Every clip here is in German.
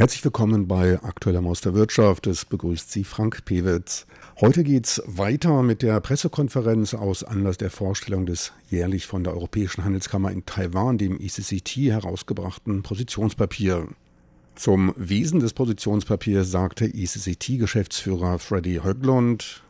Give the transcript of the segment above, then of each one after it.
Herzlich willkommen bei Aktueller Maus der Wirtschaft. Es begrüßt Sie Frank Pewitz. Heute geht's weiter mit der Pressekonferenz aus Anlass der Vorstellung des jährlich von der Europäischen Handelskammer in Taiwan, dem ECCT, herausgebrachten Positionspapier. Zum Wesen des Positionspapiers sagte ECCT-Geschäftsführer Freddy Höglund.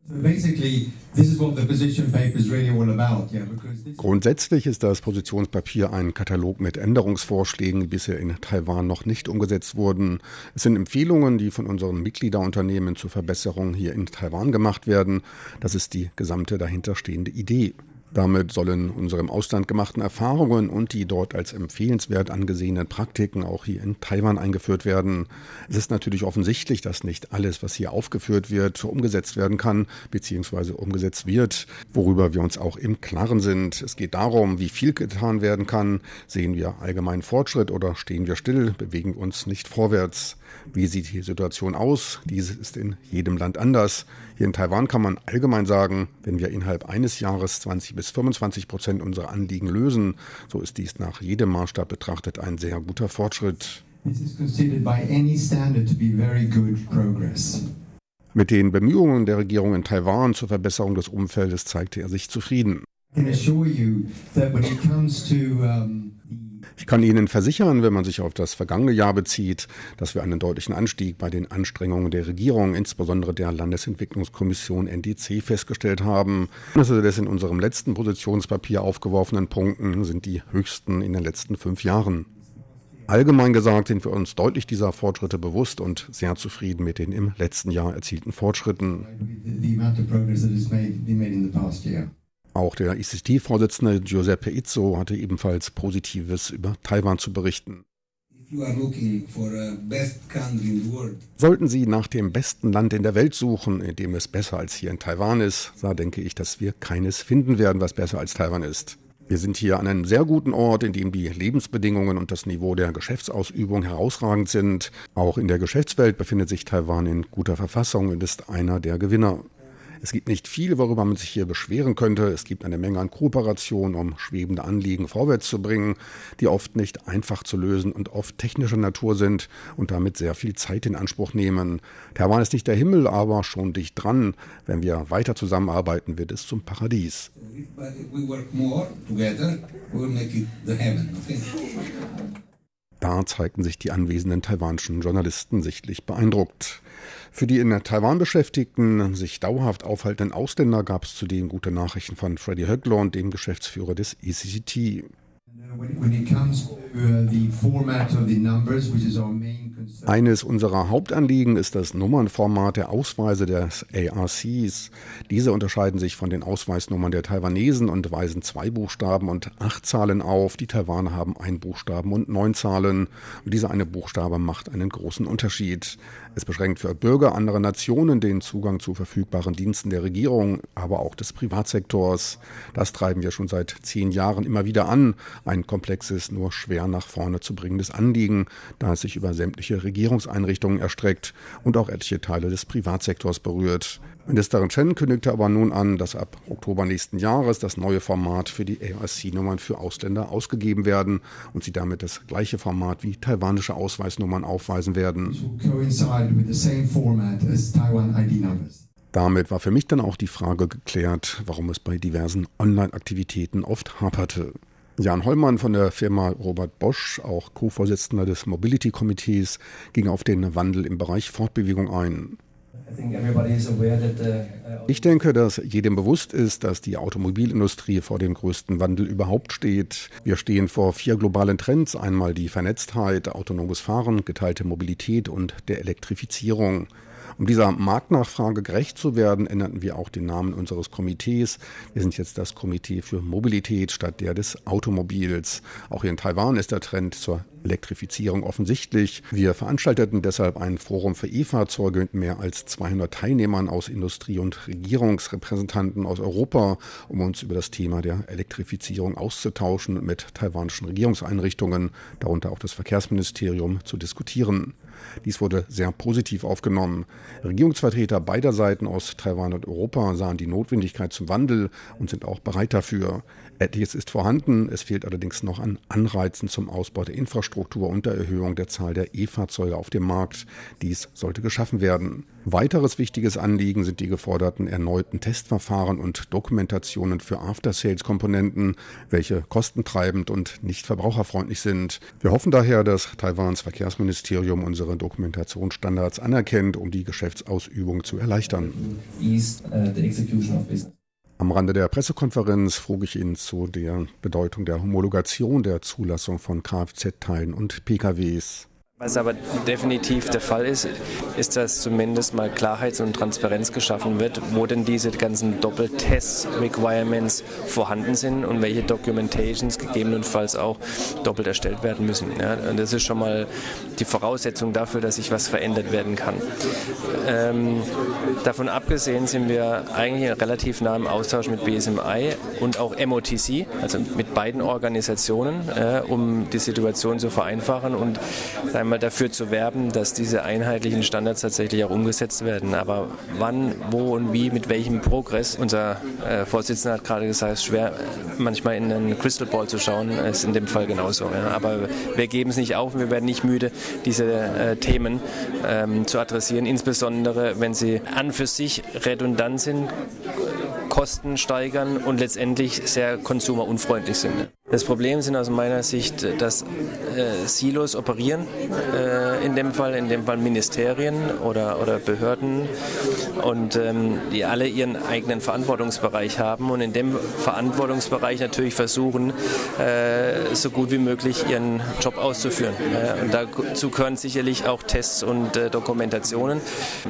Grundsätzlich ist das Positionspapier ein Katalog mit Änderungsvorschlägen, die bisher in Taiwan noch nicht umgesetzt wurden. Es sind Empfehlungen, die von unseren Mitgliederunternehmen zur Verbesserung hier in Taiwan gemacht werden. Das ist die gesamte dahinterstehende Idee. Damit sollen unsere im Ausland gemachten Erfahrungen und die dort als empfehlenswert angesehenen Praktiken auch hier in Taiwan eingeführt werden. Es ist natürlich offensichtlich, dass nicht alles, was hier aufgeführt wird, umgesetzt werden kann bzw. umgesetzt wird, worüber wir uns auch im Klaren sind. Es geht darum, wie viel getan werden kann. Sehen wir allgemeinen Fortschritt oder stehen wir still, bewegen wir uns nicht vorwärts. Wie sieht die Situation aus? Diese ist in jedem Land anders. Hier in Taiwan kann man allgemein sagen, wenn wir innerhalb eines Jahres 20 bis 25 Prozent unserer Anliegen lösen, so ist dies nach jedem Maßstab betrachtet ein sehr guter Fortschritt. Mit den Bemühungen der Regierung in Taiwan zur Verbesserung des Umfeldes zeigte er sich zufrieden. I can assure you that when it comes to um, ich kann Ihnen versichern, wenn man sich auf das vergangene Jahr bezieht, dass wir einen deutlichen Anstieg bei den Anstrengungen der Regierung, insbesondere der Landesentwicklungskommission NDC, festgestellt haben. Also des in unserem letzten Positionspapier aufgeworfenen Punkten sind die höchsten in den letzten fünf Jahren. Allgemein gesagt sind wir uns deutlich dieser Fortschritte bewusst und sehr zufrieden mit den im letzten Jahr erzielten Fortschritten. Auch der ICT-Vorsitzende Giuseppe Izzo hatte ebenfalls Positives über Taiwan zu berichten. Sollten Sie nach dem besten Land in der Welt suchen, in dem es besser als hier in Taiwan ist, da denke ich, dass wir keines finden werden, was besser als Taiwan ist. Wir sind hier an einem sehr guten Ort, in dem die Lebensbedingungen und das Niveau der Geschäftsausübung herausragend sind. Auch in der Geschäftswelt befindet sich Taiwan in guter Verfassung und ist einer der Gewinner. Es gibt nicht viel, worüber man sich hier beschweren könnte. Es gibt eine Menge an Kooperation, um schwebende Anliegen vorwärts zu bringen, die oft nicht einfach zu lösen und oft technischer Natur sind und damit sehr viel Zeit in Anspruch nehmen. Taiwan ist nicht der Himmel, aber schon dicht dran. Wenn wir weiter zusammenarbeiten, wird es zum Paradies. Da zeigten sich die anwesenden taiwanischen Journalisten sichtlich beeindruckt. Für die in Taiwan Beschäftigten sich dauerhaft aufhaltenden Ausländer gab es zudem gute Nachrichten von Freddie Höglund, dem Geschäftsführer des ECCT. Eines unserer Hauptanliegen ist das Nummernformat der Ausweise des ARCs. Diese unterscheiden sich von den Ausweisnummern der Taiwanesen und weisen zwei Buchstaben und acht Zahlen auf. Die Taiwaner haben ein Buchstaben und neun Zahlen. Und dieser eine Buchstabe macht einen großen Unterschied. Es beschränkt für Bürger anderer Nationen den Zugang zu verfügbaren Diensten der Regierung, aber auch des Privatsektors. Das treiben wir schon seit zehn Jahren immer wieder an. Ein komplexes, nur schwer nach vorne zu bringendes Anliegen, da es sich über sämtliche Regierungseinrichtungen erstreckt und auch etliche Teile des Privatsektors berührt. Ministerin Chen kündigte aber nun an, dass ab Oktober nächsten Jahres das neue Format für die ARC-Nummern für Ausländer ausgegeben werden und sie damit das gleiche Format wie taiwanische Ausweisnummern aufweisen werden. Damit war für mich dann auch die Frage geklärt, warum es bei diversen Online-Aktivitäten oft haperte. Jan Hollmann von der Firma Robert Bosch, auch Co-Vorsitzender des Mobility-Komitees, ging auf den Wandel im Bereich Fortbewegung ein. Uh, ich denke, dass jedem bewusst ist, dass die Automobilindustrie vor dem größten Wandel überhaupt steht. Wir stehen vor vier globalen Trends. Einmal die Vernetztheit, autonomes Fahren, geteilte Mobilität und der Elektrifizierung. Um dieser Marktnachfrage gerecht zu werden, änderten wir auch den Namen unseres Komitees. Wir sind jetzt das Komitee für Mobilität statt der des Automobils. Auch hier in Taiwan ist der Trend zur Elektrifizierung offensichtlich. Wir veranstalteten deshalb ein Forum für E-Fahrzeuge mit mehr als 200 Teilnehmern aus Industrie- und Regierungsrepräsentanten aus Europa, um uns über das Thema der Elektrifizierung auszutauschen und mit taiwanischen Regierungseinrichtungen, darunter auch das Verkehrsministerium, zu diskutieren. Dies wurde sehr positiv aufgenommen. Regierungsvertreter beider Seiten aus Taiwan und Europa sahen die Notwendigkeit zum Wandel und sind auch bereit dafür. Etliches ist vorhanden, es fehlt allerdings noch an Anreizen zum Ausbau der Infrastruktur und der Erhöhung der Zahl der E-Fahrzeuge auf dem Markt. Dies sollte geschaffen werden. Weiteres wichtiges Anliegen sind die geforderten erneuten Testverfahren und Dokumentationen für After-Sales-Komponenten, welche kostentreibend und nicht verbraucherfreundlich sind. Wir hoffen daher, dass Taiwans Verkehrsministerium unsere Dokumentationsstandards anerkennt, um die Geschäftsausübung zu erleichtern. Uh, am Rande der Pressekonferenz frug ich ihn zu der Bedeutung der Homologation der Zulassung von Kfz-Teilen und PKWs. Was aber definitiv der Fall ist, ist, dass zumindest mal Klarheit und Transparenz geschaffen wird, wo denn diese ganzen Doppeltest-Requirements vorhanden sind und welche Documentations gegebenenfalls auch doppelt erstellt werden müssen. Ja, das ist schon mal die Voraussetzung dafür, dass sich was verändert werden kann. Ähm, davon abgesehen sind wir eigentlich relativ nah im Austausch mit BSMI und auch MOTC, also mit beiden Organisationen, äh, um die Situation zu vereinfachen und sagen einmal dafür zu werben, dass diese einheitlichen Standards tatsächlich auch umgesetzt werden. Aber wann, wo und wie, mit welchem Progress, unser äh, Vorsitzender hat gerade gesagt, es ist schwer manchmal in einen Crystal Ball zu schauen, ist in dem Fall genauso. Aber wir geben es nicht auf und wir werden nicht müde, diese äh, Themen ähm, zu adressieren, insbesondere wenn sie an für sich redundant sind, Kosten steigern und letztendlich sehr konsumerunfreundlich sind. Das Problem sind aus meiner Sicht, dass äh, Silos operieren, äh, in dem Fall, in dem Fall Ministerien oder, oder Behörden und ähm, die alle ihren eigenen Verantwortungsbereich haben und in dem Verantwortungsbereich natürlich versuchen, äh, so gut wie möglich ihren Job auszuführen. und dazu gehören sicherlich auch Tests und äh, Dokumentationen.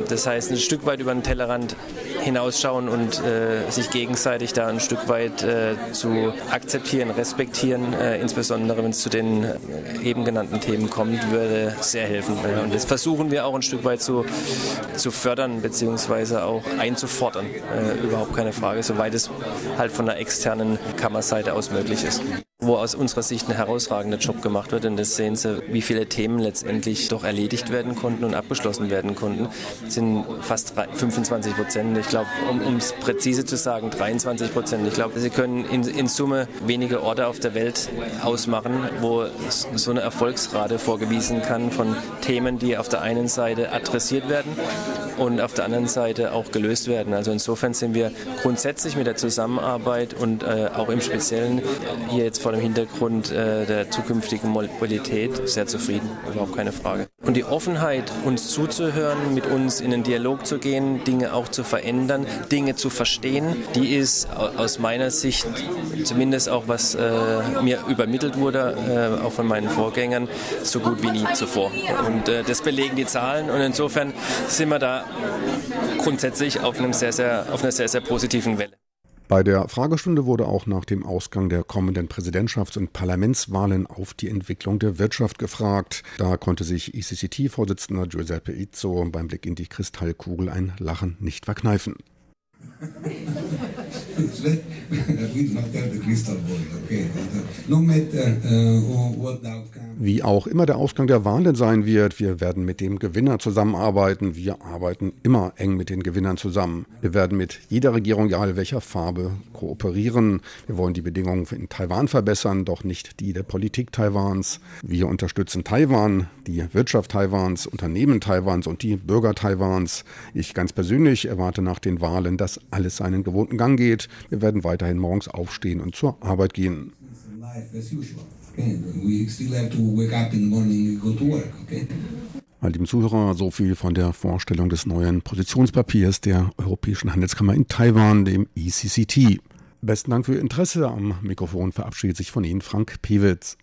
Das heißt, ein Stück weit über den Tellerrand hinausschauen und äh, sich gegenseitig da ein Stück weit äh, zu akzeptieren, respektieren äh, insbesondere wenn es zu den äh, eben genannten Themen kommt, würde sehr helfen. Und das versuchen wir auch ein Stück weit zu, zu fördern bzw. auch einzufordern. Äh, überhaupt keine Frage, soweit es halt von der externen Kammerseite aus möglich ist wo aus unserer Sicht ein herausragender Job gemacht wird. Und das sehen Sie, wie viele Themen letztendlich doch erledigt werden konnten und abgeschlossen werden konnten. Das sind fast 25 Prozent. Ich glaube, um es präzise zu sagen, 23 Prozent. Ich glaube, Sie können in, in, Summe wenige Orte auf der Welt ausmachen, wo so eine Erfolgsrate vorgewiesen kann von Themen, die auf der einen Seite adressiert werden und auf der anderen Seite auch gelöst werden. Also insofern sind wir grundsätzlich mit der Zusammenarbeit und äh, auch im Speziellen hier jetzt vor dem Hintergrund äh, der zukünftigen Mobilität sehr zufrieden, überhaupt keine Frage. Und die Offenheit, uns zuzuhören, mit uns in den Dialog zu gehen, Dinge auch zu verändern, Dinge zu verstehen, die ist aus meiner Sicht, zumindest auch was äh, mir übermittelt wurde, äh, auch von meinen Vorgängern, so gut wie nie zuvor. Und äh, das belegen die Zahlen und insofern sind wir da grundsätzlich auf, einem sehr, sehr, auf einer sehr, sehr positiven Welle. Bei der Fragestunde wurde auch nach dem Ausgang der kommenden Präsidentschafts- und Parlamentswahlen auf die Entwicklung der Wirtschaft gefragt. Da konnte sich ECCT-Vorsitzender Giuseppe Izzo beim Blick in die Kristallkugel ein Lachen nicht verkneifen. Wie auch immer der Ausgang der Wahlen sein wird, wir werden mit dem Gewinner zusammenarbeiten. Wir arbeiten immer eng mit den Gewinnern zusammen. Wir werden mit jeder Regierung, egal welcher Farbe, kooperieren. Wir wollen die Bedingungen in Taiwan verbessern, doch nicht die der Politik Taiwans. Wir unterstützen Taiwan, die Wirtschaft Taiwans, Unternehmen Taiwans und die Bürger Taiwans. Ich ganz persönlich erwarte nach den Wahlen, dass alles seinen gewohnten Gang geht. Wir werden weiterhin morgens aufstehen und zur Arbeit gehen. Meine lieben Zuhörer, so viel von der Vorstellung des neuen Positionspapiers der Europäischen Handelskammer in Taiwan, dem ECCT. Besten Dank für Ihr Interesse. Am Mikrofon verabschiedet sich von Ihnen Frank Pewitz.